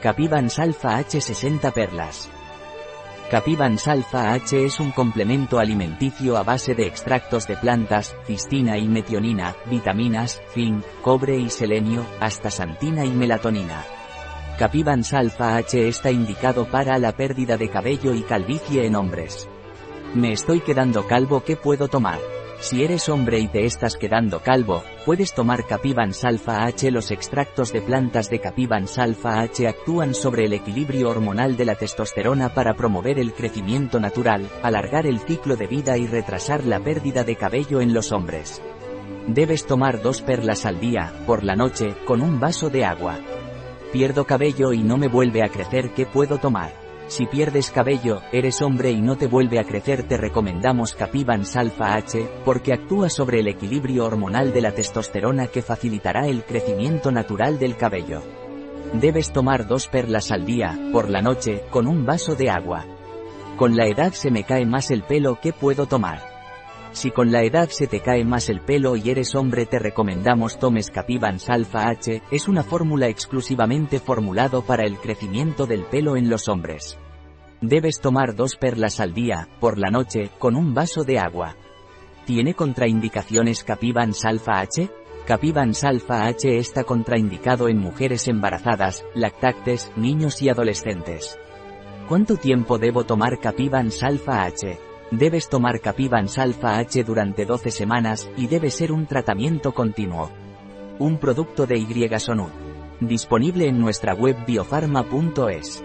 Capivans Alpha H 60 perlas. Capivans Alpha H es un complemento alimenticio a base de extractos de plantas, cistina y metionina, vitaminas, zinc, cobre y selenio, astaxantina y melatonina. Capivans Alpha H está indicado para la pérdida de cabello y calvicie en hombres. Me estoy quedando calvo, ¿qué puedo tomar? Si eres hombre y te estás quedando calvo, puedes tomar Capivans Alpha H. Los extractos de plantas de Capivans Alpha H actúan sobre el equilibrio hormonal de la testosterona para promover el crecimiento natural, alargar el ciclo de vida y retrasar la pérdida de cabello en los hombres. Debes tomar dos perlas al día, por la noche, con un vaso de agua. Pierdo cabello y no me vuelve a crecer, ¿qué puedo tomar? Si pierdes cabello, eres hombre y no te vuelve a crecer te recomendamos Capivans Alpha H, porque actúa sobre el equilibrio hormonal de la testosterona que facilitará el crecimiento natural del cabello. Debes tomar dos perlas al día, por la noche, con un vaso de agua. Con la edad se me cae más el pelo, ¿qué puedo tomar? Si con la edad se te cae más el pelo y eres hombre te recomendamos tomes Capivans Alpha H, es una fórmula exclusivamente formulado para el crecimiento del pelo en los hombres. Debes tomar dos perlas al día, por la noche, con un vaso de agua. ¿Tiene contraindicaciones Capivans Alpha H? Capivans Alpha H está contraindicado en mujeres embarazadas, lactantes, niños y adolescentes. ¿Cuánto tiempo debo tomar Capivans Alpha H? Debes tomar Capivans Alpha H durante 12 semanas, y debe ser un tratamiento continuo. Un producto de Y Disponible en nuestra web biofarma.es.